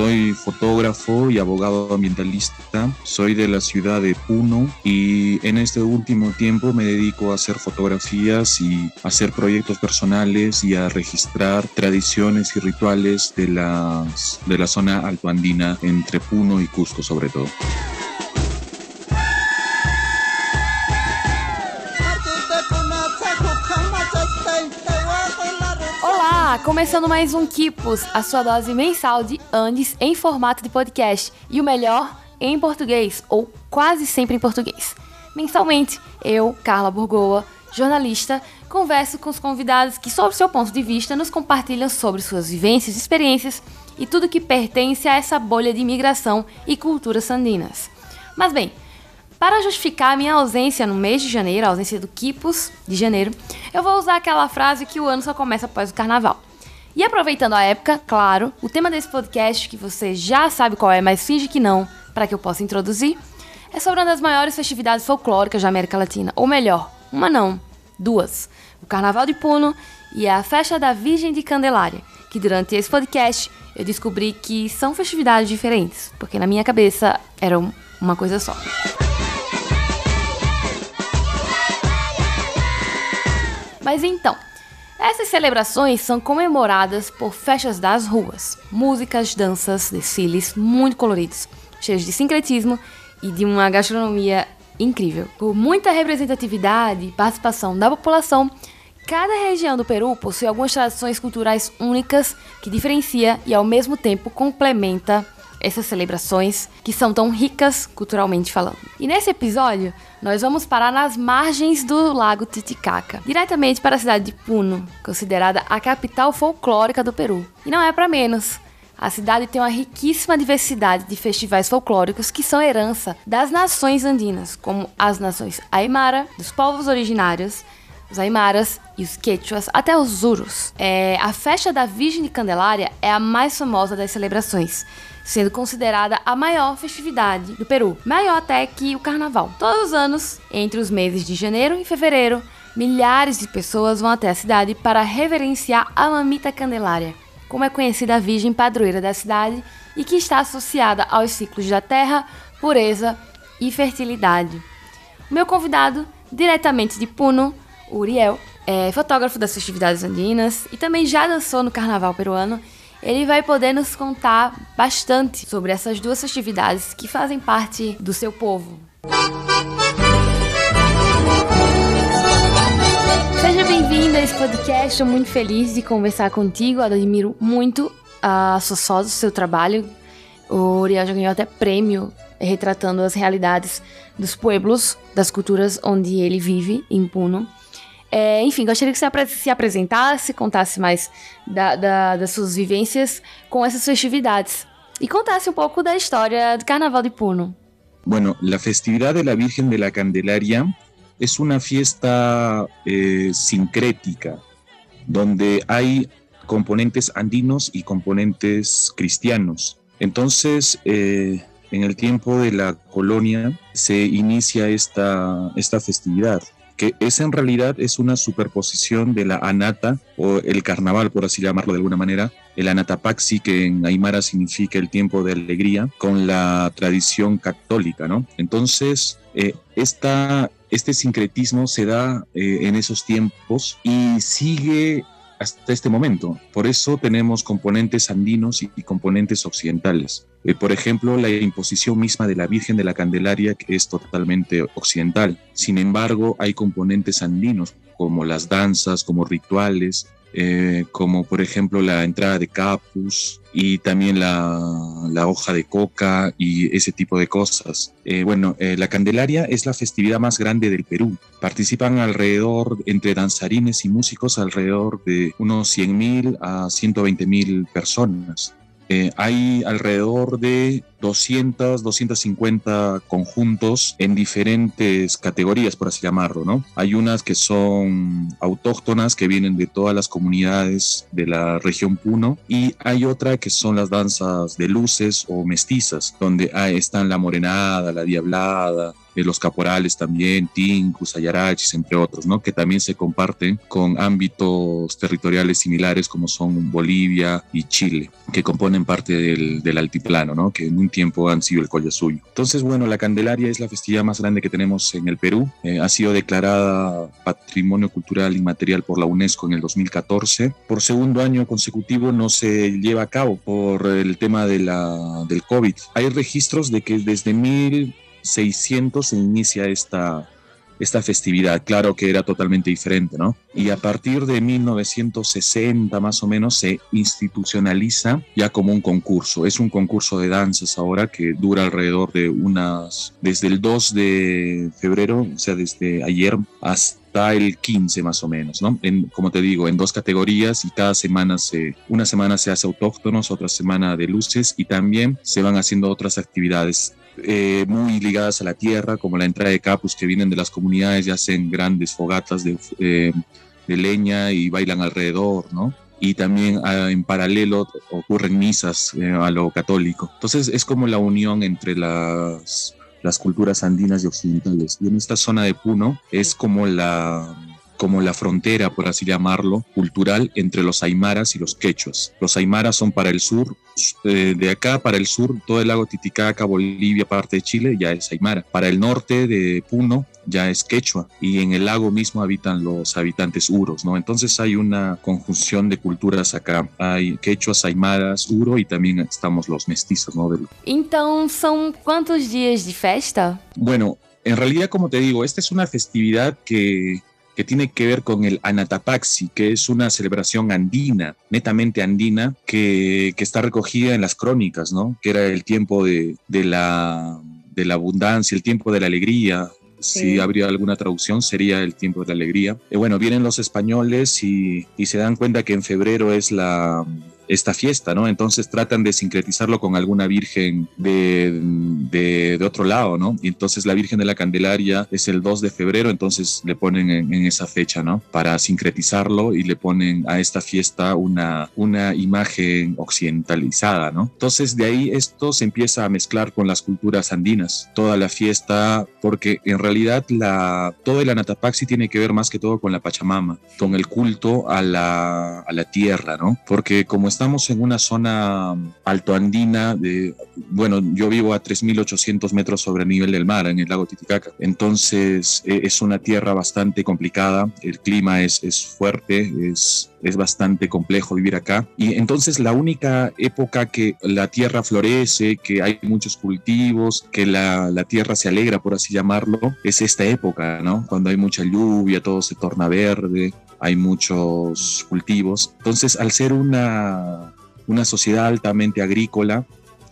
Soy fotógrafo y abogado ambientalista. Soy de la ciudad de Puno y en este último tiempo me dedico a hacer fotografías y hacer proyectos personales y a registrar tradiciones y rituales de, las, de la zona altoandina entre Puno y Cusco sobre todo. Começando mais um Kipos, a sua dose mensal de Andes em formato de podcast. E o melhor, em português, ou quase sempre em português. Mensalmente, eu, Carla Burgoa, jornalista, converso com os convidados que, sob seu ponto de vista, nos compartilham sobre suas vivências, experiências e tudo que pertence a essa bolha de imigração e culturas andinas. Mas bem, para justificar a minha ausência no mês de janeiro, a ausência do Kipos de janeiro, eu vou usar aquela frase que o ano só começa após o carnaval. E aproveitando a época, claro, o tema desse podcast, que você já sabe qual é, mas finge que não, para que eu possa introduzir, é sobre uma das maiores festividades folclóricas da América Latina. Ou melhor, uma não, duas. O Carnaval de Puno e a Festa da Virgem de Candelária, que durante esse podcast eu descobri que são festividades diferentes, porque na minha cabeça eram uma coisa só. Mas então, essas celebrações são comemoradas por festas das ruas, músicas, danças, desfiles muito coloridos, cheios de sincretismo e de uma gastronomia incrível. Com muita representatividade e participação da população, cada região do Peru possui algumas tradições culturais únicas que diferencia e ao mesmo tempo complementa essas celebrações que são tão ricas culturalmente falando. E nesse episódio, nós vamos parar nas margens do Lago Titicaca, diretamente para a cidade de Puno, considerada a capital folclórica do Peru. E não é para menos. A cidade tem uma riquíssima diversidade de festivais folclóricos que são herança das nações andinas, como as nações Aymara, dos povos originários, os Aymaras e os Quechuas, até os Zurus. É, a festa da Virgem de Candelária é a mais famosa das celebrações sendo considerada a maior festividade do Peru, maior até que o Carnaval. Todos os anos, entre os meses de janeiro e fevereiro, milhares de pessoas vão até a cidade para reverenciar a Mamita Candelária, como é conhecida a Virgem Padroeira da cidade e que está associada aos ciclos da terra, pureza e fertilidade. O meu convidado, diretamente de Puno, Uriel, é fotógrafo das festividades andinas e também já dançou no carnaval peruano ele vai poder nos contar bastante sobre essas duas festividades que fazem parte do seu povo. Seja bem-vindo a esse podcast, estou muito feliz de conversar contigo, admiro muito a Sossós, o seu trabalho. O Uriel já ganhou até prêmio retratando as realidades dos pueblos, das culturas onde ele vive, em Puno. É, enfim, gostaria que você se apresentasse, contasse mais da, da, das suas vivências com festividades e contasse um pouco da história do Carnaval de Puno. Bueno, la festividad de la Virgen de la Candelaria es una fiesta eh, sincrética, donde hay componentes andinos y componentes cristianos. Entonces, eh, en el tiempo de la colonia se inicia esta, esta festividad que es en realidad es una superposición de la anata o el carnaval, por así llamarlo de alguna manera, el anatapaxi, que en Aymara significa el tiempo de alegría, con la tradición católica, ¿no? Entonces, eh, este sincretismo se da eh, en esos tiempos y sigue hasta este momento. Por eso tenemos componentes andinos y, componentes occidentales. Eh, por ejemplo, la imposición misma de la Virgen de la Candelaria, que es totalmente occidental. Sin embargo, hay componentes andinos, como las danzas, como rituales, eh, como por ejemplo la entrada de capus y también la, la hoja de coca y ese tipo de cosas. Eh, bueno, eh, la Candelaria es la festividad más grande del Perú. Participan alrededor, entre danzarines y músicos, alrededor de unos 100.000 a 120.000 personas. Eh, hay alrededor de 200, 250 conjuntos en diferentes categorías, por así llamarlo, ¿no? Hay unas que son autóctonas, que vienen de todas las comunidades de la región Puno, y hay otra que son las danzas de luces o mestizas, donde están la morenada, la diablada, eh, los caporales también, Tincus, Ayarachis, entre otros, ¿no? que también se comparten con ámbitos territoriales similares como son Bolivia y Chile, que componen parte del, del altiplano, ¿no? que en un tiempo han sido el Collasuyo. Entonces, bueno, la Candelaria es la festividad más grande que tenemos en el Perú. Eh, ha sido declarada Patrimonio Cultural Inmaterial por la UNESCO en el 2014. Por segundo año consecutivo no se lleva a cabo por el tema de la, del COVID. Hay registros de que desde 1600 se inicia esta, esta festividad. Claro que era totalmente diferente, ¿no? Y a partir de 1960 más o menos se institucionaliza ya como un concurso. Es un concurso de danzas ahora que dura alrededor de unas, desde el 2 de febrero, o sea, desde ayer hasta el 15 más o menos, ¿no? En, como te digo, en dos categorías y cada semana se, una semana se hace autóctonos, otra semana de luces y también se van haciendo otras actividades eh, muy ligadas a la tierra, como la entrada de capus que vienen de las comunidades y hacen grandes fogatas de, eh, de leña y bailan alrededor, ¿no? Y también ah, en paralelo ocurren misas eh, a lo católico. Entonces es como la unión entre las, las culturas andinas y occidentales. Y en esta zona de Puno es como la como la frontera, por así llamarlo, cultural entre los aymaras y los quechuas. Los aymaras son para el sur, eh, de acá para el sur, todo el lago Titicaca, Bolivia, parte de Chile, ya es aymara. Para el norte de Puno, ya es quechua y en el lago mismo habitan los habitantes uros, ¿no? Entonces hay una conjunción de culturas acá. Hay quechuas, aymaras, uro y también estamos los mestizos, ¿no? Entonces, ¿son cuántos días de festa? Bueno, en realidad, como te digo, esta es una festividad que que tiene que ver con el Anatapaxi, que es una celebración andina, netamente andina, que, que está recogida en las crónicas, ¿no? Que era el tiempo de, de, la, de la abundancia, el tiempo de la alegría, si habría alguna traducción, sería el tiempo de la alegría. Y bueno, vienen los españoles y, y, se dan cuenta que en febrero es la, esta fiesta, ¿no? Entonces tratan de sincretizarlo con alguna virgen de, de, otro lado, ¿no? Y entonces la Virgen de la Candelaria es el 2 de febrero, entonces le ponen en, esa fecha, ¿no? Para sincretizarlo y le ponen a esta fiesta una, una imagen occidentalizada, ¿no? Entonces de ahí esto se empieza a mezclar con las culturas andinas, toda la fiesta, porque en realidad la, todo el Anatapaxi tiene que ver más que todo con la Pachamama, con el culto a la, a la tierra, ¿no? Porque como estamos en una zona altoandina, de, bueno, yo vivo a 3.800 metros sobre el nivel del mar en el lago Titicaca, entonces eh, es una tierra bastante complicada, el clima es, es fuerte, es, es bastante complejo vivir acá. Y entonces la única época que la tierra florece, que hay muchos cultivos, que la, la, tierra se alegra, por así llamarlo, es esta época, ¿no? Cuando hay mucha lluvia, todo se torna verde, hay muchos cultivos. Entonces, al ser una, una sociedad altamente agrícola,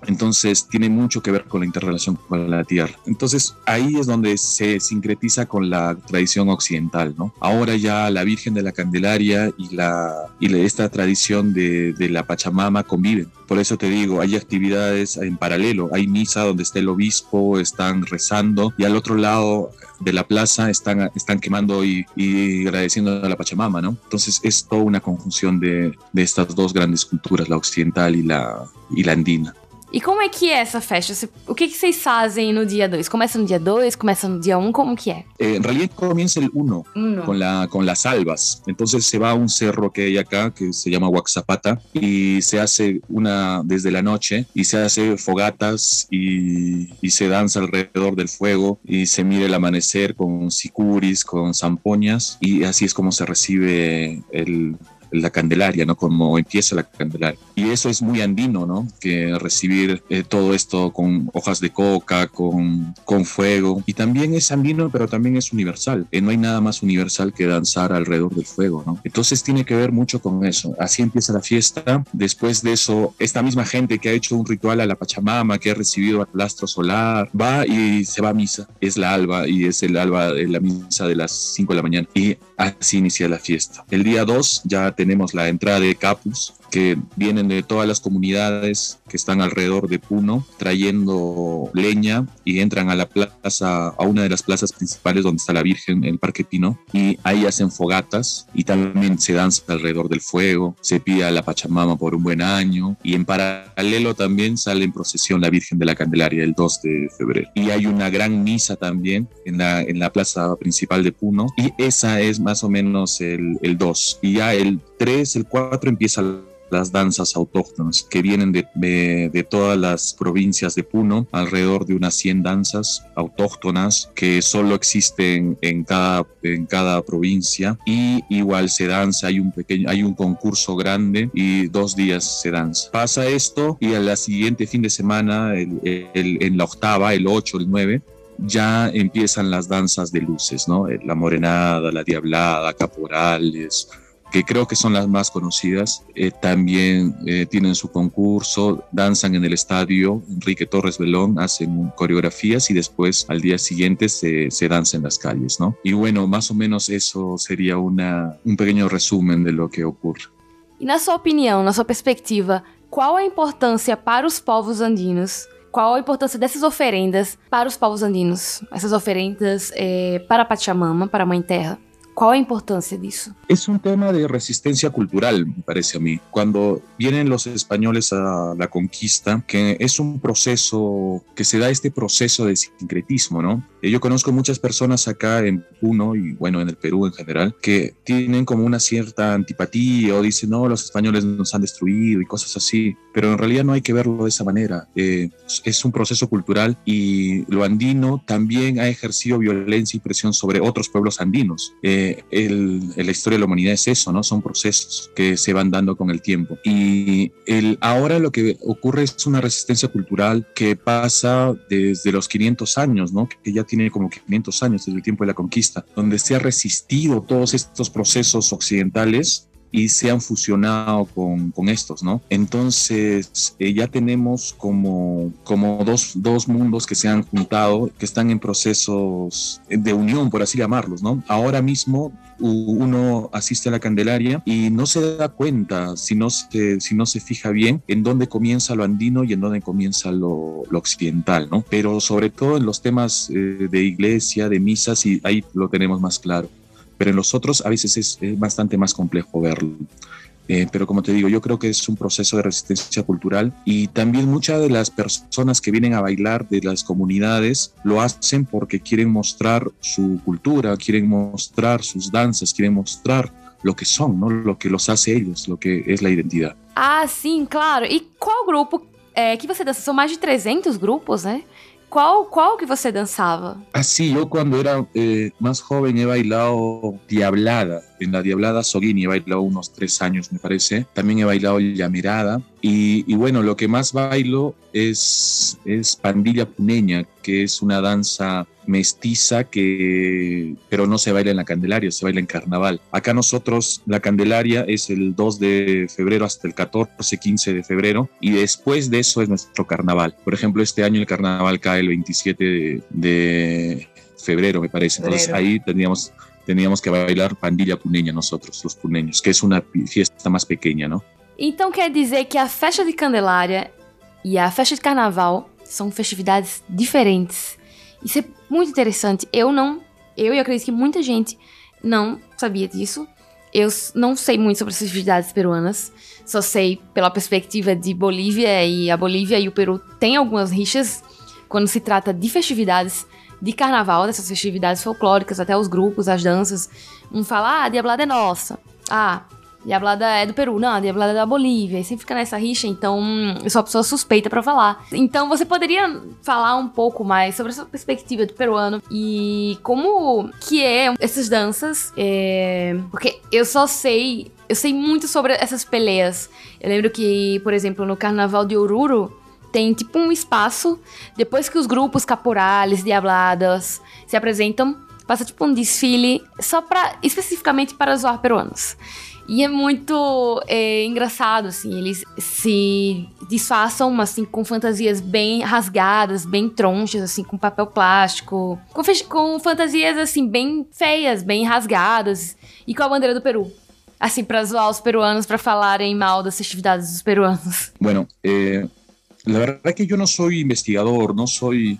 entonces tiene mucho que ver con la interrelación con la tierra. Entonces ahí es donde se sincretiza con la tradición occidental, ¿no? Ahora ya la Virgen de la Candelaria y, la, y esta tradición de, de la Pachamama conviven. Por eso te digo, hay actividades en paralelo. Hay misa donde está el obispo, están rezando y al otro lado de la plaza están, están quemando y, y agradeciendo a la Pachamama, ¿no? Entonces es toda una conjunción de, de estas dos grandes culturas, la occidental y la, y la andina. E como é que é essa festa? O que, que vocês fazem no dia 2? Começa no dia 2? Começa no dia 1? Um, como que é? Eh, en realidad comienza el 1 con, la, con las albas. Entonces se va a un cerro que hay acá que se llama Huaxapata y se hace una desde la noche y se hace fogatas y, y se danza alrededor del fuego y se mira el amanecer con sicuris, con zampoñas y así es como se recibe el, la Candelaria, ¿no? Como empieza la Candelaria. Y eso es muy andino, ¿no? Que recibir eh, todo esto con hojas de coca, con, con fuego. Y también es andino, pero también es universal. Eh, no hay nada más universal que danzar alrededor del fuego, ¿no? Entonces tiene que ver mucho con eso. Así empieza la fiesta. Después de eso, esta misma gente que ha hecho un ritual a la Pachamama, que ha recibido al astro solar, va y se va a misa. Es la alba y es el alba de la misa de las 5 de la mañana. Y así inicia la fiesta. El día 2 ya tenemos la entrada de Capus, que vienen de todas las comunidades que están alrededor de Puno trayendo leña y entran a la plaza, a una de las plazas principales donde está la Virgen, el Parque Pino, y ahí hacen fogatas y también se danza alrededor del fuego, se pide a la Pachamama por un buen año y en paralelo también sale en procesión la Virgen de la Candelaria el 2 de febrero. Y hay una gran misa también en la, en la plaza principal de Puno y esa es más o menos el, el 2. Y ya el 3, el 4 empieza las danzas autóctonas que vienen de, de, todas las provincias de Puno, alrededor de unas 100 danzas autóctonas que solo existen en cada, en cada provincia y igual se danza, hay un pequeño, hay un concurso grande y dos días se danza. Pasa esto y al siguiente fin de semana, el, en la octava, el 8, el 9, ya empiezan las danzas de luces, ¿no? La morenada, la diablada, caporales, que creo que son las más conocidas, eh, también eh, tienen su concurso, danzan en el estadio Enrique Torres Belón, hacen coreografías y después al día siguiente se, se danza en las calles, ¿no? Y bueno, más o menos eso sería una, un pequeño resumen de lo que ocurre. E na sua opinião, na sua perspectiva, qual a importância para os povos andinos qual a importância dessas oferendas para os povos andinos? Essas oferendas é, para Pachamama, para Mãe Terra. ¿Cuál es la importancia de eso? Es un tema de resistencia cultural, me parece a mí. Cuando vienen los españoles a la conquista, que es un proceso, que se da este proceso de sincretismo, ¿no? Yo conozco muchas personas acá en Puno y bueno, en el Perú en general, que tienen como una cierta antipatía o dicen, no, los españoles nos han destruido y cosas así, pero en realidad no hay que verlo de esa manera. Eh, es un proceso cultural y lo andino también ha ejercido violencia y presión sobre otros pueblos andinos. Eh, el, la historia de la humanidad es eso, ¿no? Son procesos que se van dando con el tiempo. Y el, ahora lo que ocurre es una resistencia cultural que pasa desde los 500 años, ¿no? Que ya tiene como 500 años desde el tiempo de la conquista, donde se ha resistido todos estos procesos occidentales y se han fusionado con, con estos, ¿no? Entonces eh, ya tenemos como, como dos, dos mundos que se han juntado, que están en procesos de unión, por así llamarlos, ¿no? Ahora mismo uno asiste a la Candelaria y no se da cuenta, si no se, si no se fija bien, en dónde comienza lo andino y en dónde comienza lo, occidental, ¿no? Pero sobre todo en los temas eh, de iglesia, de misas, y ahí lo tenemos más claro pero en los otros a veces es, bastante más complejo verlo. Eh, pero como te digo, yo creo que es un proceso de resistencia cultural y también muchas de las personas que vienen a bailar de las comunidades lo hacen porque quieren mostrar su cultura, quieren mostrar sus danzas, quieren mostrar lo que son, ¿no? lo que los hace ellos, lo que es la identidad. Ah, sim, claro. E qual grupo é, que você dança? São mais de 300 grupos, né? ¿Cuál qual que você danzaba? Así, yo cuando era eh, más joven he bailado Diablada, en la Diablada Soguini he bailado unos tres años, me parece. También he bailado Llamerada. Y, y bueno, lo que más bailo es, es Pandilla Puneña, que es una danza mestiza que, pero no se baila en la Candelaria, se baila en carnaval. Acá nosotros la Candelaria es el 2 de febrero hasta el 14, 15 de febrero y después de eso es nuestro carnaval. Por ejemplo, este año el carnaval cae el 27 de, de febrero, me parece. Entonces ahí tendríamos teníamos que bailar pandilla puneña nosotros, los puneños, que es una fiesta más pequeña, ¿no? Então quer dizer que a festa de Candelária e a festa de Carnaval são festividades diferentes. Isso é muito interessante. Eu não, eu e acredito que muita gente não sabia disso. Eu não sei muito sobre as festividades peruanas, só sei pela perspectiva de Bolívia e a Bolívia e o Peru têm algumas rixas quando se trata de festividades de carnaval, dessas festividades folclóricas, até os grupos, as danças. Um fala, ah, a Diablada é nossa. Ah, Diablada é do Peru. Não, a Diablada é da Bolívia. E sempre fica nessa rixa, então eu sou a pessoa suspeita para falar. Então você poderia falar um pouco mais sobre essa perspectiva do peruano e como que é essas danças. É... Porque eu só sei. Eu sei muito sobre essas peleias. Eu lembro que, por exemplo, no Carnaval de Oruro, tem tipo um espaço, depois que os grupos caporales, diabladas se apresentam, passa tipo um desfile só para especificamente para zoar peruanos. E é muito é, engraçado, assim, eles se disfarçam, assim, com fantasias bem rasgadas, bem tronchas, assim, com papel plástico, com, com fantasias, assim, bem feias, bem rasgadas, e com a bandeira do Peru. Assim, para zoar os peruanos, para falarem mal das festividades dos peruanos. Bueno, eh, la verdad que yo no soy investigador, no soy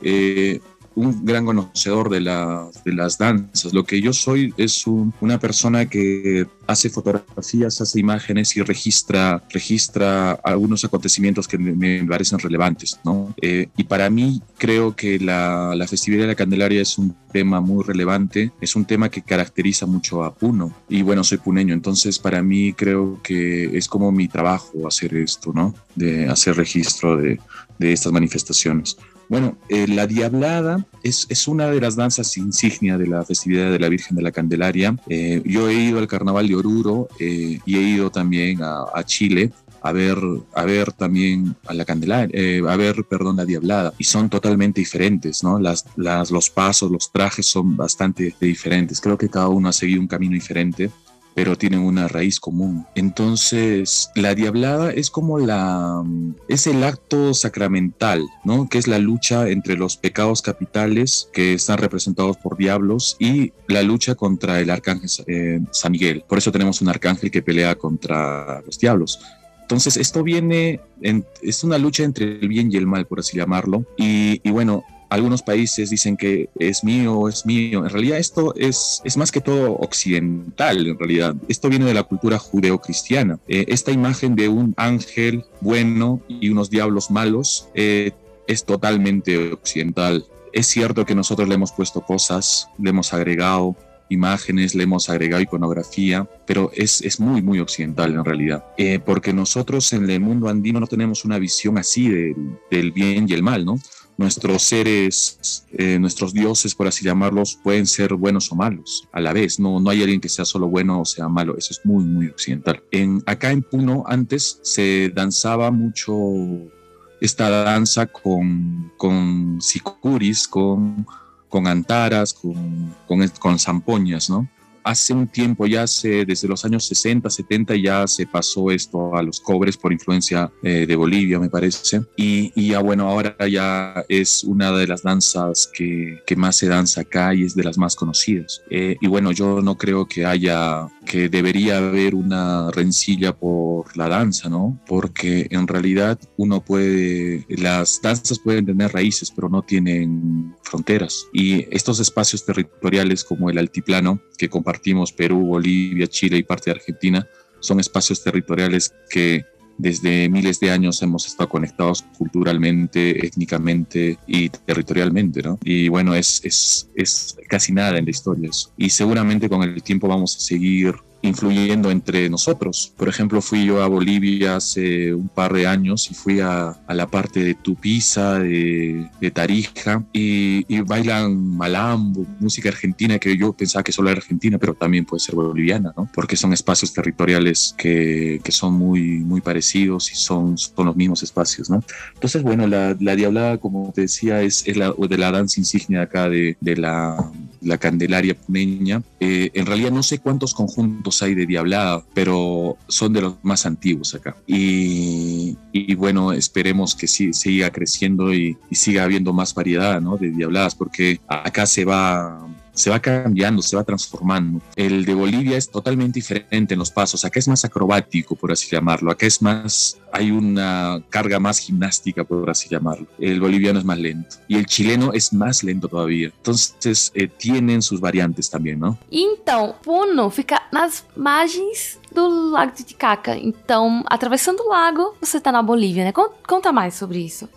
eh, un gran conocedor de, de, las danzas. Lo que yo soy es una persona que hace fotografías, hace imágenes y registra, registra algunos acontecimientos que me, parecen relevantes. ¿no? Eh, y para mí creo que la, la, festividad de la Candelaria es un tema muy relevante, es un tema que caracteriza mucho a Puno. Y bueno, soy puneño, entonces para mí creo que es como mi trabajo hacer esto, ¿no? de hacer registro de, de estas manifestaciones. Bueno, eh, la Diablada es, es, una de las danzas insignia de la festividad de la Virgen de la Candelaria. Eh, yo he ido al Carnaval de Oruro eh, y he ido también a, Chile a ver, a ver también a la Candelaria, a ver, perdón, la Diablada. Y son totalmente diferentes, ¿no? Las, los pasos, los trajes son bastante diferentes. Creo que cada uno ha seguido un camino diferente pero tienen una raíz común. Entonces, la diablada es como la es el acto sacramental, ¿no? Que es la lucha entre los pecados capitales que están representados por diablos y la lucha contra el arcángel eh, San Miguel. Por eso tenemos un arcángel que pelea contra los diablos. Entonces, esto viene, en, es una lucha entre el bien y el mal, por así llamarlo. Y bueno, algunos países dicen que es mío, es mío. En realidad esto es, es más que todo occidental, en realidad. Esto viene de la cultura judeocristiana. Eh, esta imagen de un ángel bueno y unos diablos malos eh, es totalmente occidental. Es cierto que nosotros le hemos puesto cosas, le hemos agregado imágenes, le hemos agregado iconografía, pero es, es muy, muy occidental en realidad, eh, porque nosotros en el mundo andino no tenemos una visión así del, del bien y el mal, ¿no? Nuestros seres, eh, nuestros dioses, por así llamarlos, pueden ser buenos o malos a la vez. No, no hay alguien que sea solo bueno o sea malo. Eso es muy, muy occidental. En, acá en Puno antes se danzaba mucho esta danza con, con sicuris, con, con antaras, con, con, con zampoñas, ¿no? Hace un tiempo, ya hace, desde los años 60, 70, ya se pasó esto a los cobres por influencia eh, de Bolivia, me parece. Y, ya bueno, ahora ya es una de las danzas que, que, más se danza acá y es de las más conocidas. Eh, y bueno, yo no creo que haya, que debería haber una rencilla por la danza, ¿no? Porque en realidad uno puede, las danzas pueden tener raíces, pero no tienen fronteras. Y estos espacios territoriales como el altiplano, que compartimos compartimos Perú, Bolivia, Chile y parte de Argentina, son espacios territoriales que desde miles de años hemos estado conectados culturalmente, étnicamente y territorialmente, ¿no? Y bueno, es, es, es casi nada en la historia eso. Y seguramente con el tiempo vamos a seguir influyendo entre nosotros. Por ejemplo, fui yo a Bolivia hace un par de años y fui a, la parte de Tupiza, de, Tarija, y, bailan malambo, música argentina que yo pensaba que solo era argentina, pero también puede ser boliviana, ¿no? Porque son espacios territoriales que, que son muy, muy parecidos y son, son los mismos espacios, ¿no? Entonces, bueno, la, la Diablada, como te decía, es, es la, de la danza insignia acá de, de la, la Candelaria puneña. Eh, en realidad no sé cuántos conjuntos hay de Diablada, pero son de los más antiguos acá. Y, bueno, esperemos que sí, siga creciendo y, siga habiendo más variedad ¿no? de Diabladas, porque acá se va se va cambiando, se va transformando. El de Bolivia es totalmente diferente en los pasos. Acá es más acrobático, por así llamarlo. Acá es más, hay una carga más gimnástica, por así llamarlo. El boliviano es más lento y el chileno es más lento todavía. Entonces, eh, tienen sus variantes también, ¿no? Então, Puno fica nas margens do Lago Titicaca. Então, atravessando o lago, você está na Bolívia, né? Conta mais sobre isso.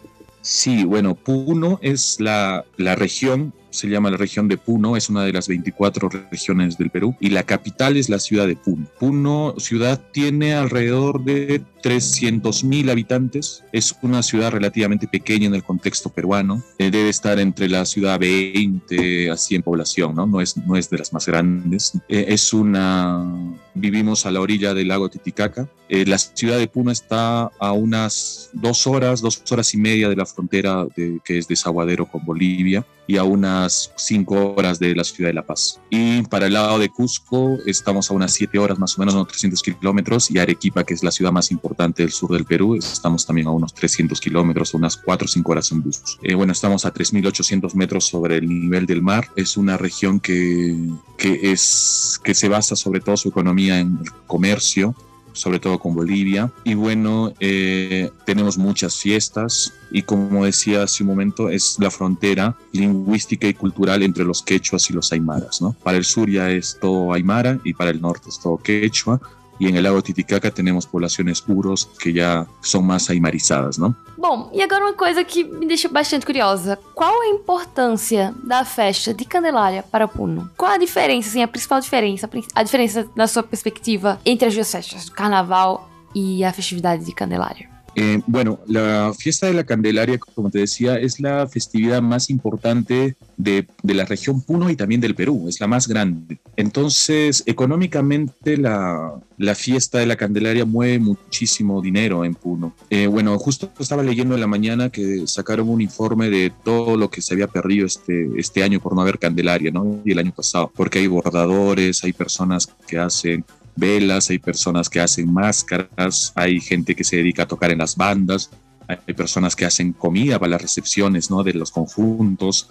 Sí, bueno, Puno es la, la región se llama la región de Puno, es una de las 24 regiones del Perú y la capital es la ciudad de Puno. Puno ciudad tiene alrededor de 300 mil habitantes, es una ciudad relativamente pequeña en el contexto peruano, eh, debe estar entre la ciudad 20 a 100 población, ¿no? No es, no es de las más grandes, eh, es una, vivimos a la orilla del lago Titicaca, eh, la ciudad de Puno está a unas dos horas, dos horas y media de la frontera que es desaguadero con Bolivia y a unas cinco horas de la ciudad de La Paz. Y para el lado de Cusco estamos a unas siete horas más o menos, unos 300 kilómetros, y Arequipa, que es la ciudad más importante importante del sur del Perú. Estamos también a unos 300 kilómetros, unas 4 o 5 horas en bus. Eh, bueno, estamos a 3.800 metros sobre el nivel del mar. Es una región que, que, es, que se basa sobre todo su economía en el comercio sobre todo con Bolivia. Y bueno, eh, tenemos muchas fiestas y como decía hace un momento, es la frontera lingüística y cultural entre los quechuas y los aymaras. ¿no? Para el sur ya es todo aymara y para el norte es todo quechua e em lago Titicaca temos populações puros que já são mais aimarizadas, não? Bom, e agora uma coisa que me deixa bastante curiosa. Qual a importância da festa de Candelária para Puno? Qual a diferença, assim, a principal diferença, a diferença na sua perspectiva entre as duas festas, Carnaval e a festividade de Candelária? Eh, bueno, la fiesta de la Candelaria, como te decía, es la festividad más importante de, la región Puno y también del Perú, es la más grande. Entonces, económicamente la, fiesta de la Candelaria mueve muchísimo dinero en Puno. Eh, bueno, justo estaba leyendo en la mañana que sacaron un informe de todo lo que se había perdido este, este año por no haber Candelaria, ¿no? Y el año pasado, porque hay bordadores, hay personas que hacen velas, hay personas que hacen máscaras, hay gente que se dedica a tocar en las bandas, hay personas que hacen comida para las recepciones ¿no? de los conjuntos.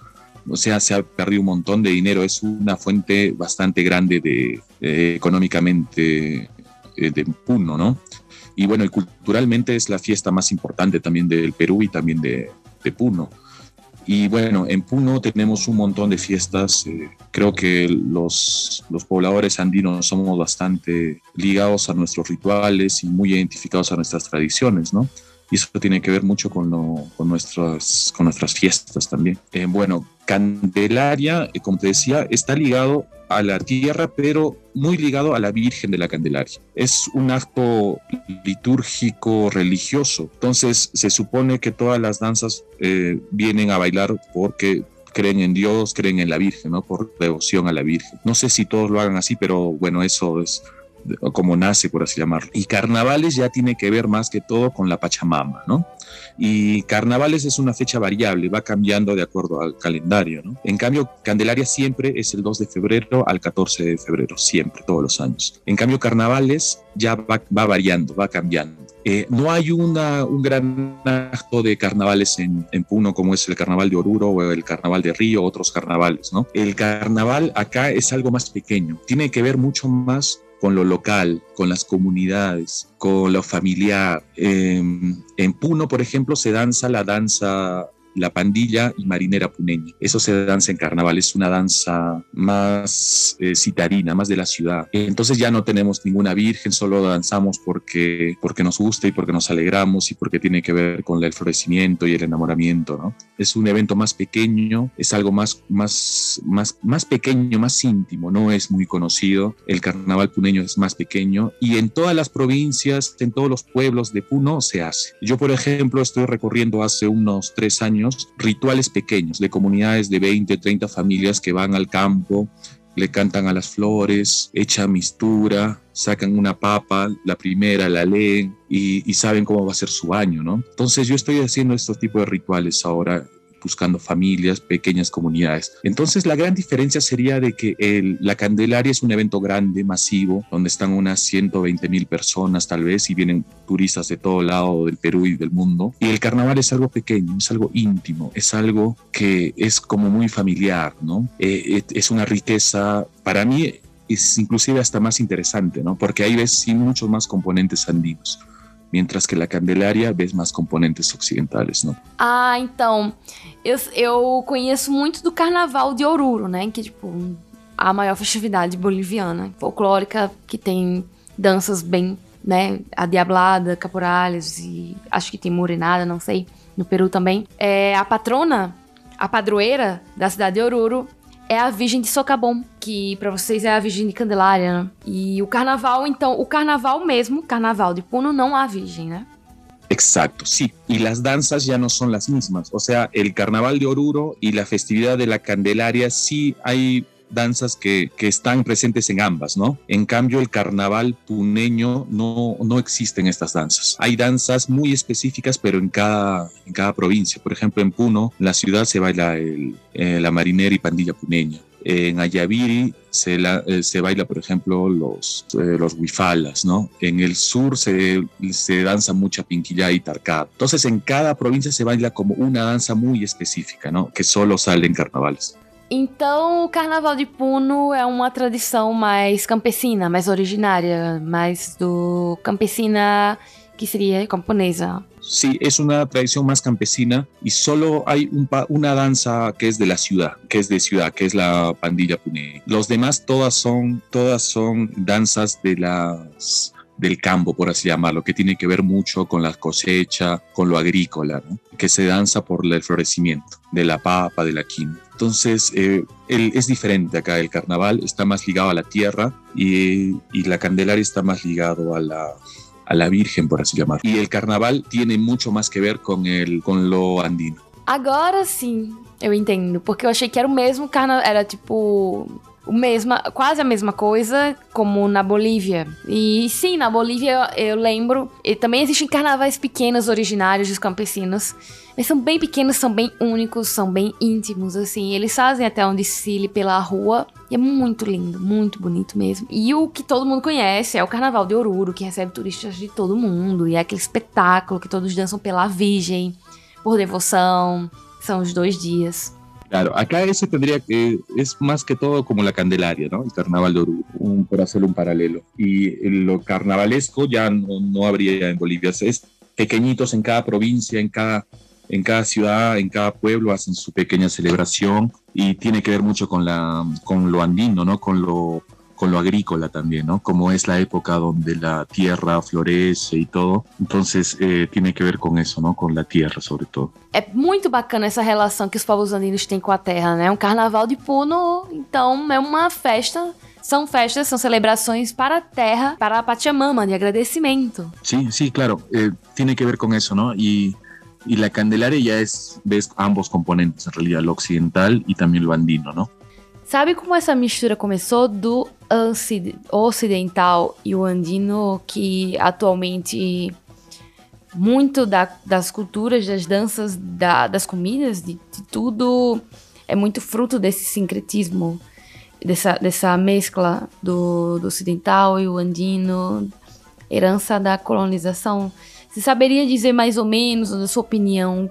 O sea, se ha perdido un montón de dinero. Es una fuente bastante grande de, eh, económicamente eh, de Puno, ¿no? Y bueno, culturalmente es la fiesta más importante también del Perú y también de, de Puno. Y bueno, en Puno tenemos un montón de fiestas. Eh, creo que los, los pobladores andinos somos bastante ligados a nuestros rituales y muy identificados a nuestras tradiciones, ¿no? Y eso tiene que ver mucho con, con, nuestras, con nuestras fiestas también. Eh, bueno, Candelaria, eh, como te decía, está ligado a la tierra, pero muy ligado a la Virgen de la Candelaria. Es un acto litúrgico religioso. Entonces se supone que todas las danzas eh, vienen a bailar porque creen en Dios, creen en la Virgen, ¿no? Por devoción a la Virgen. No sé si todos lo hagan así, pero bueno, eso es como nace, por así llamarlo. Y carnavales ya tiene que ver más que todo con la Pachamama, ¿no? Y carnavales es una fecha variable, va cambiando de acuerdo al calendario, ¿no? En cambio, Candelaria siempre es el 2 de febrero al 14 de febrero, siempre, todos los años. En cambio, carnavales ya va, variando, va cambiando. Eh, no hay un gran acto de carnavales en, en, Puno como es el carnaval de Oruro o el carnaval de Río, otros carnavales, ¿no? El carnaval acá es algo más pequeño, tiene que ver mucho más con lo local, con las comunidades, con lo familiar. en Puno, por ejemplo, se danza la danza la pandilla y marinera puneña. Eso se danza en carnaval, es una danza más eh, citarina, más de la ciudad. Entonces ya no tenemos ninguna virgen, solo danzamos porque, porque nos gusta y porque nos alegramos y porque tiene que ver con el florecimiento y el enamoramiento. ¿no? Es un evento más pequeño, es algo más, más, más, más pequeño, más íntimo, no es muy conocido. El carnaval puneño es más pequeño y en todas las provincias, en todos los pueblos de Puno se hace. Yo, por ejemplo, estoy recorriendo hace unos tres años rituales pequeños de comunidades de 20, 30 familias que van al campo, le cantan a las flores, echan mistura, sacan una papa, la primera la leen y, y, saben cómo va a ser su año, ¿no? Entonces yo estoy haciendo estos tipos de rituales ahora buscando familias, pequeñas comunidades. Entonces la gran diferencia sería de que la Candelaria es un evento grande, masivo, donde están unas 120 mil personas tal vez y vienen turistas de todo lado del Perú y del mundo. Y el carnaval es algo pequeño, es algo íntimo, es algo que es como muy familiar, ¿no? Eh, es una riqueza, para mí es inclusive hasta más interesante, ¿no? Porque ahí ves sí, muchos más componentes andinos. Mientras que la Candelaria ves mais componentes ocidentais, não? Ah, então, eu, eu conheço muito do Carnaval de Oruro, né, que tipo a maior festividade boliviana, folclórica, que tem danças bem, né, a diablada, caporales e acho que tem morenada, não sei, no Peru também. É a patrona, a padroeira da cidade de Oruro é a Virgem de Socabom, que para vocês é a Virgem de Candelária, né? E o carnaval, então, o carnaval mesmo, carnaval de Puno, não há Virgem, né? Exacto, sí. Y las danzas ya no son las mismas. O sea, el carnaval de Oruro y la festividad de la Candelaria sí hay danzas que, están presentes en ambas, ¿no? En cambio, el carnaval puneño no, no existen estas danzas. Hay danzas muy específicas, pero en cada, en cada provincia. Por ejemplo, en Puno, la ciudad se baila eh, la marinera y pandilla puneña. En Ayaviri se, eh, se baila, por ejemplo, los, eh, los huifalas, ¿no? En el sur se, se danza mucha pinquilla y tarcada. Entonces, en cada provincia se baila como una danza muy específica, ¿no? Que solo sale en carnavales. Então, o Carnaval de Puno é uma tradição mais campesina, mais originária, mais do campesina que sería camponesa. Sí, es una tradición más campesina y solo hay una danza que es de la ciudad, que es de ciudad, que es la pandilla pune. Los demás todas son, todas son danzas de las del campo, por así llamarlo, que tiene que ver mucho con la cosecha, con lo agrícola, que se danza por el florecimiento de la papa, de la quina. Entonces, eh, es diferente acá, el carnaval está más ligado a la tierra y, y la Candelaria está más ligado a la, a la Virgen, por así llamarlo. Y el carnaval tiene mucho más que ver con, el, con lo andino. Agora sim, eu entendo. Porque eu achei que era o mesmo carnaval. Era tipo mesma, quase a mesma coisa como na Bolívia. E sim, na Bolívia eu lembro, também existem carnavais pequenos originários dos campesinos, mas são bem pequenos, são bem únicos, são bem íntimos, assim. Eles fazem até um desfile pela rua e é muito lindo, muito bonito mesmo. E o que todo mundo conhece é o Carnaval de Oruro, que recebe turistas de todo mundo, e é aquele espetáculo que todos dançam pela Virgem, por devoção. São os dois dias. Claro, acá ese tendría que, es más que todo como la Candelaria, ¿no? El carnaval de Oruro, por hacer un paralelo. Y lo carnavalesco ya no, no, habría en Bolivia, es pequeñitos en cada provincia, en cada, en cada ciudad, en cada pueblo hacen su pequeña celebración y tiene que ver mucho con, la, con lo andino, ¿no? Con lo con lo agrícola también, ¿no? Como es la época donde la tierra florece y todo, entonces eh, tiene que ver con eso, ¿no? Com a terra, sobretudo. É muito bacana essa relação que os povos andinos têm com a terra, né? Um carnaval de Puno, então é uma festa são festas, são celebrações para a terra, para a Pachamama, de agradecimento. Sí, sí, claro, eh, tiene que ver con eso, ¿no? Y, y la Candelaria ya es, ves ambos componentes, en realidad, lo occidental y también lo andino, ¿no? Sabe como essa mistura começou do ocidental e o andino, que atualmente muito da, das culturas, das danças, da, das comidas, de, de, tudo é muito fruto desse sincretismo, dessa, dessa mescla do, do ocidental e o andino, herança da colonização. Você saberia dizer mais ou menos, na sua opinião,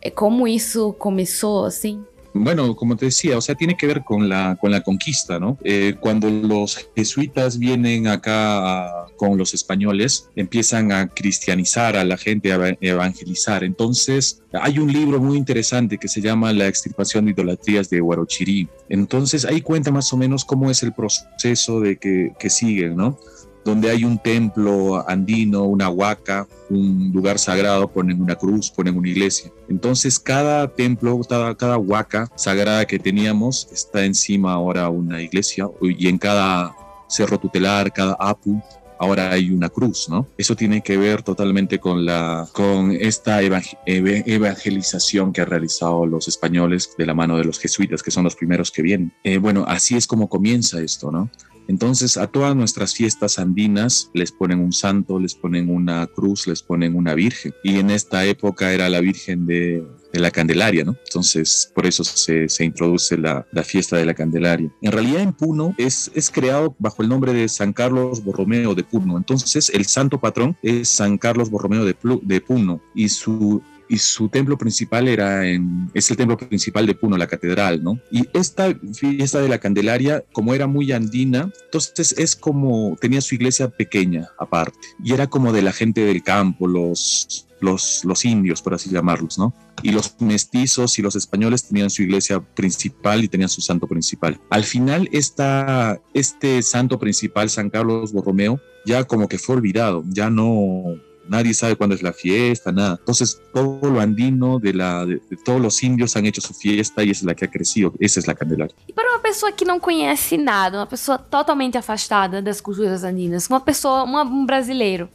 é como isso começou assim? Bueno, como te decía, o sea, tiene que ver con la, con la conquista, ¿no? Eh, cuando los jesuitas vienen acá con los españoles, empiezan a cristianizar a la gente, a evangelizar. Entonces, hay un libro muy interesante que se llama La extirpación de idolatrías de Huarochirí. Entonces, ahí cuenta más o menos cómo es el proceso de que, que siguen, ¿no? Donde hay un templo andino, una huaca, un lugar sagrado, ponen una cruz, ponen una iglesia. Entonces cada templo, cada, cada huaca sagrada que teníamos está encima ahora una iglesia y en cada cerro tutelar, cada apu, ahora hay una cruz, ¿no? Eso tiene que ver totalmente con, la, con esta evangelización que han realizado los españoles de la mano de los jesuitas, que son los primeros que vienen. Eh, bueno, así es como comienza esto, ¿no? Entonces a todas nuestras fiestas andinas les ponen un santo, les ponen una cruz, les ponen una virgen. Y en esta época era la Virgen de, la Candelaria, ¿no? Entonces por eso se, introduce la, fiesta de la Candelaria. En realidad en Puno es, creado bajo el nombre de San Carlos Borromeo de Puno. Entonces el santo patrón es San Carlos Borromeo de, de Puno y su y su templo principal era en, es el templo principal de Puno, la catedral, ¿no? Y esta fiesta de la Candelaria, como era muy andina, entonces es como, tenía su iglesia pequeña aparte, y era como de la gente del campo, los, los, los indios, por así llamarlos, ¿no? Y los mestizos y los españoles tenían su iglesia principal y tenían su santo principal. Al final, esta, este santo principal, San Carlos Borromeo, ya como que fue olvidado, ya no, nadie sabe cuándo es la fiesta, nada. Entonces, todo lo andino de, la, de, de, todos los indios han hecho su fiesta y esa es la que ha crecido. Essa é a Candelaria. E para uma pessoa que não conhece nada, uma pessoa totalmente afastada das culturas andinas, uma pessoa, uma, um brasileiro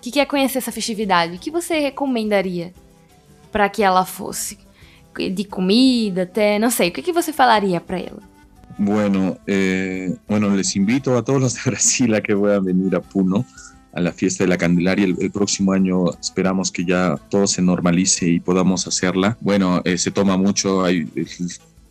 que quer conhecer essa festividade, o que você recomendaria para que ela fosse? De comida, até, não sei, o que, que você falaria para ela? Bueno, eh, bueno, les invito a todos los de Brasil a que puedan venir a Puno. A la fiesta de la Candelaria. El, próximo año esperamos que ya todo se normalice y podamos hacerla. Bueno, eh, se toma mucho, hay,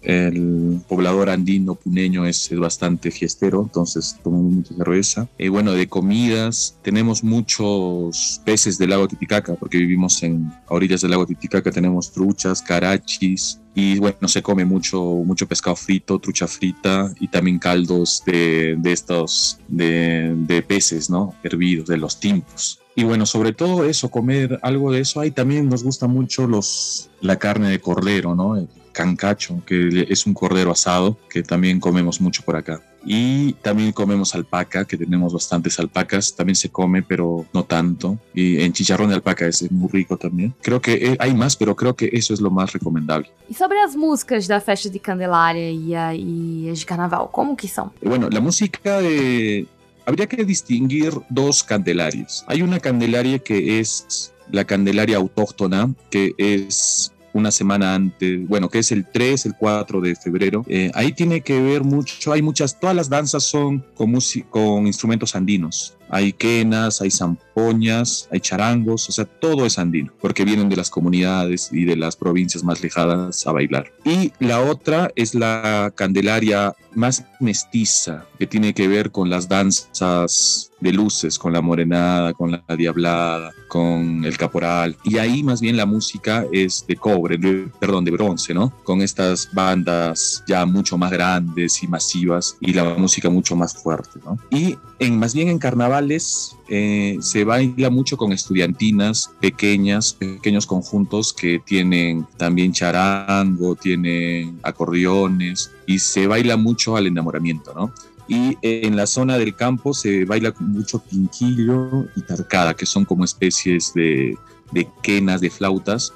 el poblador andino puneño es, bastante fiestero, entonces tomamos mucha cerveza. Y bueno, de comidas, tenemos muchos peces del lago Titicaca, porque vivimos en orillas del lago Titicaca, tenemos truchas, carachis, y bueno, se come mucho, mucho pescado frito, trucha frita y también caldos de, de estos, de, de, peces, ¿no? Hervidos, de los timpos. Y bueno, sobre todo eso, comer algo de eso. Ahí también nos gusta mucho los, la carne de cordero, ¿no? Cancacho, que es un cordero asado, que también comemos mucho por acá. Y también comemos alpaca, que tenemos bastantes alpacas, también se come, pero no tanto. Y en chicharrón de alpaca es muy rico también. Creo que eh, hay más, pero creo que eso es lo más recomendable. E sobre as músicas da festa de Candelária e, a, e de carnaval, como que são? Bueno, la música de... Habría que distinguir dos candelarias. Hay una candelaria que es la Candelaria autóctona, que es una semana antes, bueno, que es el 3, el 4 de febrero. Eh, ahí tiene que ver mucho, hay muchas, todas las danzas son con, con instrumentos andinos. Hay quenas, hay zampoñas, hay charangos, o sea, todo es andino, porque vienen de las comunidades y de las provincias más lejanas a bailar. Y la otra es la Candelaria más mestiza, que tiene que ver con las danzas de luces, con la morenada, con la diablada, con el caporal. Y ahí más bien la música es de cobre, perdón, de bronce, ¿no? Con estas bandas ya mucho más grandes y masivas y la música mucho más fuerte, ¿no? Y en, más bien en carnavales eh, se baila mucho con estudiantinas pequeñas, pequeños conjuntos que tienen también charango, tienen acordeones y se baila mucho al enamoramiento, ¿no? Y en la zona del campo se baila mucho pinquillo y tarcada, que son como especies de, de quenas, de flautas,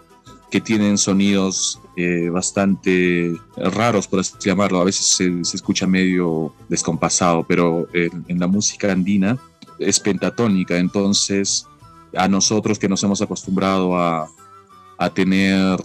que tienen sonidos eh, bastante raros, por así llamarlo. A veces se, se escucha medio descompasado, pero en, en, la música andina es pentatónica. Entonces, a nosotros que nos hemos acostumbrado a, a tener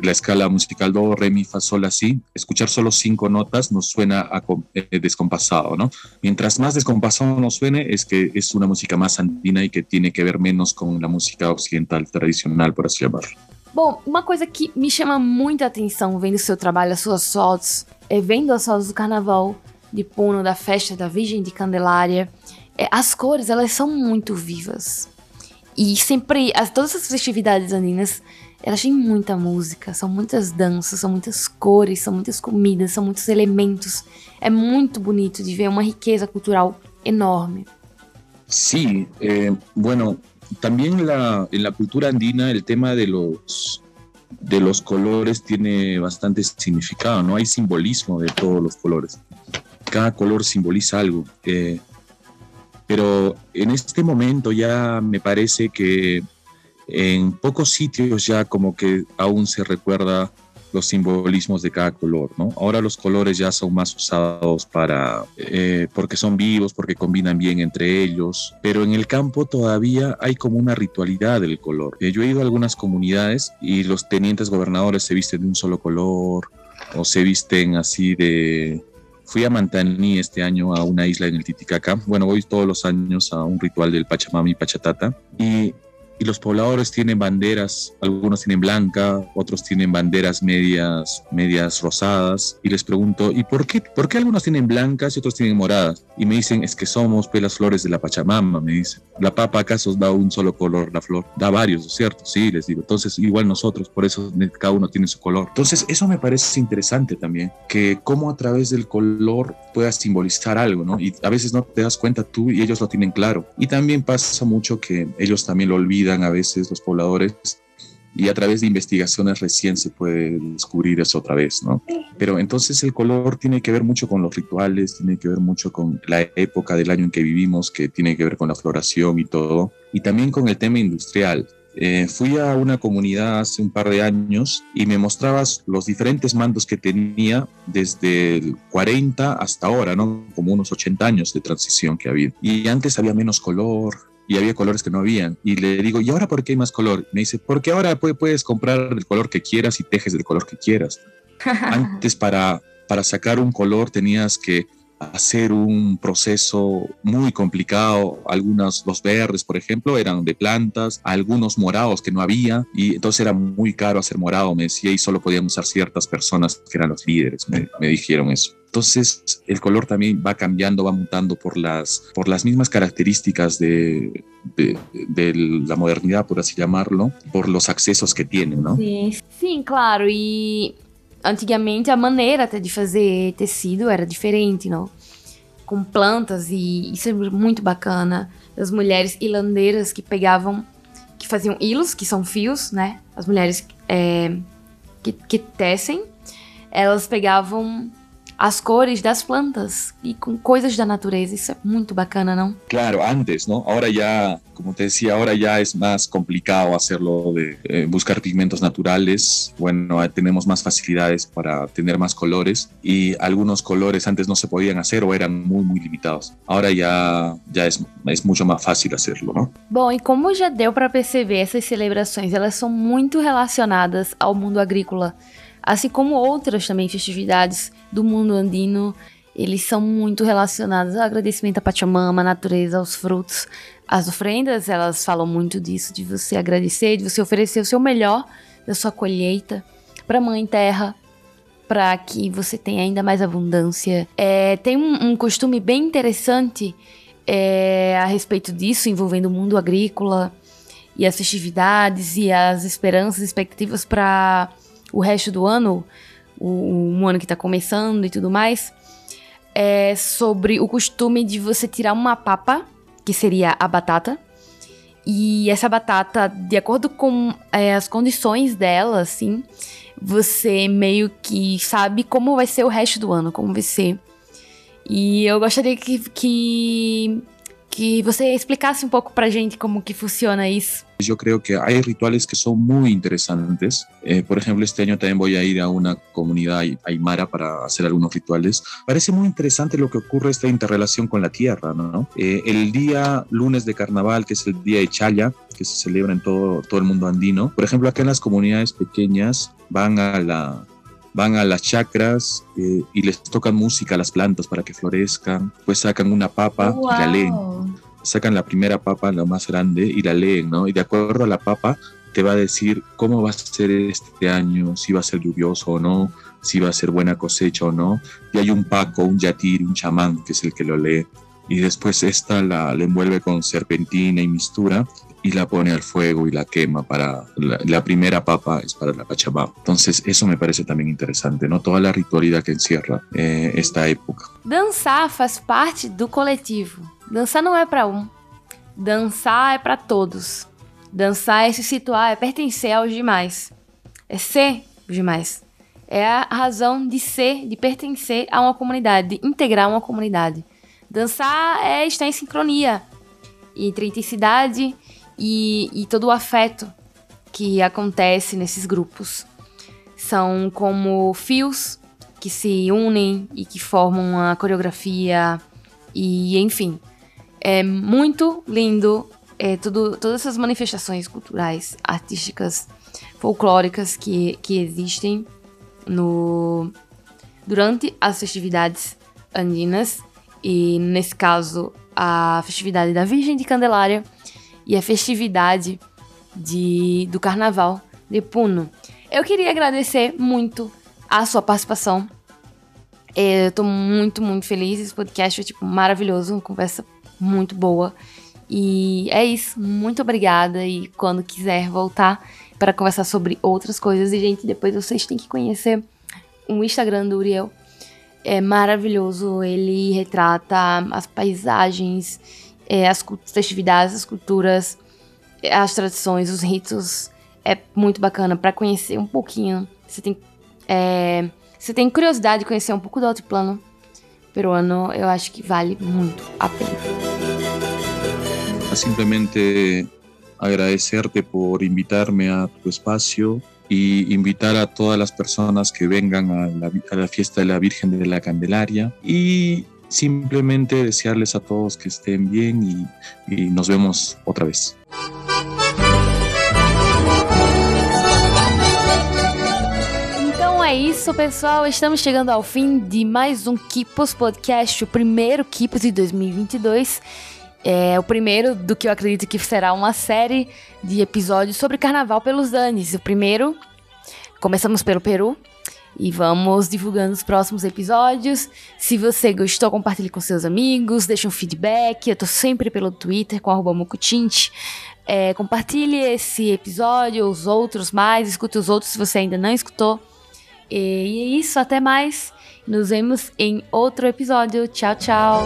la escala musical do, re, mi, fa, sol, así, escuchar solo cinco notas nos suena a, eh, descompasado, ¿no? Mientras más descompasado nos suene, es que es una música más andina y que tiene que ver menos con la música occidental tradicional, por así llamarlo. Bom, uma coisa que me chama muita atenção vendo seu trabalho, as suas fotos, é vendo as fotos do carnaval de Puno, da festa da Virgem de Candelária, é, as cores, elas são muito vivas. E sempre, as, todas as festividades andinas, elas têm muita música, são muitas danças, são muitas cores, são muitas comidas, são muitos elementos. É muito bonito de ver uma riqueza cultural enorme. Sí, eh, bueno, también la, en la cultura andina el tema de los, de los colores tiene bastante significado, ¿no? Hay simbolismo de todos los colores. Cada color simboliza algo. Eh, pero en este momento ya me parece que en pocos sitios ya como que aún se recuerda los simbolismos de cada color, ¿no? Ahora los colores ya son más usados para, eh, porque son vivos, porque combinan bien entre ellos, pero en el campo todavía hay como una ritualidad del color. Eh, yo he ido a algunas comunidades y los tenientes gobernadores se visten de un solo color o se visten así de... Fui a Mantaní este año a una isla en el Titicaca. Bueno, voy todos los años a un ritual del Pachamama Pachatata y y los pobladores tienen banderas, algunos tienen blanca, otros tienen banderas medias, medias rosadas, y les pregunto, ¿y por qué, por qué algunos tienen blancas y otros tienen moradas? Y me dicen, es que somos pues, las flores de la Pachamama, me dicen. ¿La papa acaso da un solo color la flor? Da varios, ¿cierto? Sí, les digo. Entonces, igual nosotros, por eso cada uno tiene su color. Entonces, eso me parece interesante también, que cómo a través del color puedas simbolizar algo, ¿no? Y a veces no te das cuenta tú y ellos lo tienen claro. Y también pasa mucho que ellos también lo olvidan a veces los pobladores y a través de investigaciones recién se puede descubrir eso otra vez, ¿no? Pero entonces el color tiene que ver mucho con los rituales, tiene que ver mucho con la época del año en que vivimos, que tiene que ver con la floración y todo, y también con el tema industrial. Eh, fui a una comunidad hace un par de años y me mostrabas los diferentes mandos que tenía desde el 40 hasta ahora, ¿no? Como unos 80 años de transición que había. Y antes había menos color, y había colores que no habían. Y le digo, ¿y ahora por qué hay más color? Me dice, porque ahora puedes comprar el color que quieras y tejes del color que quieras. Antes para, para sacar un color tenías que hacer un proceso muy complicado. Algunos, los verdes, por ejemplo, eran de plantas, algunos morados que no había, y entonces era muy caro hacer morado, me decía, y solo podían usar ciertas personas que eran los líderes, me, dijeron eso. Entonces el color también va cambiando, va mutando por las, por las mismas características de, de, la modernidad, por así llamarlo, por los accesos que tienen, ¿no? Sí, sí claro. Y antigamente a maneira até de fazer tecido era diferente, não? Com plantas e isso é muito bacana. As mulheres hilandeiras que pegavam, que faziam hilos, que são fios, né? As mulheres é, que, que tecem, elas pegavam as cores das plantas y con cosas de la naturaleza. Eso es muy bacana, ¿no? Claro, antes, ¿no? Ahora ya, como te decía, ahora ya es más complicado hacerlo de eh, buscar pigmentos naturales. Bueno, tenemos más facilidades para tener más colores y algunos colores antes no se podían hacer o eran muy, muy limitados. Ahora ya, ya es, es mucho más fácil hacerlo, ¿no? Bom, e como já deu para perceber, essas celebrações, elas são muito relacionadas ao mundo agrícola. Assim como outras também festividades do mundo andino, eles são muito relacionados ao agradecimento à Pachamama, à natureza, aos frutos. As ofrendas, elas falam muito disso, de você agradecer, de você oferecer o seu melhor da sua colheita para a Mãe Terra, para que você tenha ainda mais abundância. É, tem um, um, costume bem interessante é, a respeito disso, envolvendo o mundo agrícola e as festividades e as esperanças expectativas para o resto do ano, o, um ano que está começando e tudo mais, é sobre o costume de você tirar uma papa, que seria a batata, e essa batata, de acordo com é, as condições dela, assim, você meio que sabe como vai ser o resto do ano, como vai ser. E eu gostaria que, que que você explicasse um pouco para gente como que funciona isso. Yo creo que hay rituales que son muy interesantes. Eh, por ejemplo, este año también voy a ir a una comunidad aymara para hacer algunos rituales. Parece muy interesante lo que ocurre esta interrelación con la tierra, ¿no? Eh, el día lunes de carnaval, que es el día de Chaya, que se celebra en todo, todo el mundo andino. Por ejemplo, acá en las comunidades pequeñas van a la, van a las chacras eh, y les tocan música a las plantas para que florezcan, pues sacan una papa y la leen. Sacan la primera papa, la más grande, y la leen, ¿no? Y de acuerdo a la papa te va a decir cómo va a ser este año, si va a ser lluvioso o no, si va a ser buena cosecha o no. Y hay un paco, un yatir, un chamán, que es el que lo lee. Y después esta la, la envuelve con serpentina y mistura y la pone al fuego y la quema para la, primera papa es para la Pachamama. Entonces eso me parece también interesante, ¿no? Toda la ritualidad que encierra eh, esta época. Dançar faz parte do coletivo. Dançar não é para um. Dançar é para todos. Dançar é se situar, é pertencer aos demais. É ser os demais. É a razão de ser, de pertencer a uma comunidade, de integrar uma comunidade. Dançar é estar em sincronia entre intensidade e, e todo o afeto que acontece nesses grupos. São como fios que se unem e que formam uma coreografia e enfim. É muito lindo é, tudo, todas essas manifestações culturais, artísticas, folclóricas que, que existem no durante as festividades andinas e nesse caso a festividade da Virgem de Candelária e a festividade de, do Carnaval de Puno. Eu queria agradecer muito a sua participação. Eu tô muito, muito feliz. Esse podcast foi, tipo, maravilhoso. Uma conversa muito boa. E é isso. Muito obrigada. E quando quiser voltar para conversar sobre outras coisas. E, gente, depois vocês têm que conhecer o Instagram do Uriel. É maravilhoso. Ele retrata as paisagens é, as festividades, as culturas, as tradições, os ritos. É muito bacana para conhecer um pouquinho. Você tem, é, você tem curiosidade de conhecer um pouco do altiplano peruano, eu acho que vale muito a pena. Simplemente agradecerte por invitarme a tu espacio y invitar a todas las personas que vengan a la, a la, fiesta de la Virgen de la Candelaria y simplemente desearles a todos que estén bien y, y nos vemos otra vez. Então é isso, pessoal. Estamos chegando ao fim de mais um Kipos Podcast, o primeiro Kipos de 2022. É o primeiro do que eu acredito que será uma série de episódios sobre carnaval pelos anos. O primeiro, começamos pelo Peru, e vamos divulgando os próximos episódios. Se você gostou, compartilhe com seus amigos, deixe um feedback. Eu tô sempre pelo Twitter com arroba Mucutinte. É, compartilhe esse episódio, os outros mais, escute os outros se você ainda não escutou. E é isso, até mais. Nos vemos em outro episódio. Tchau, tchau.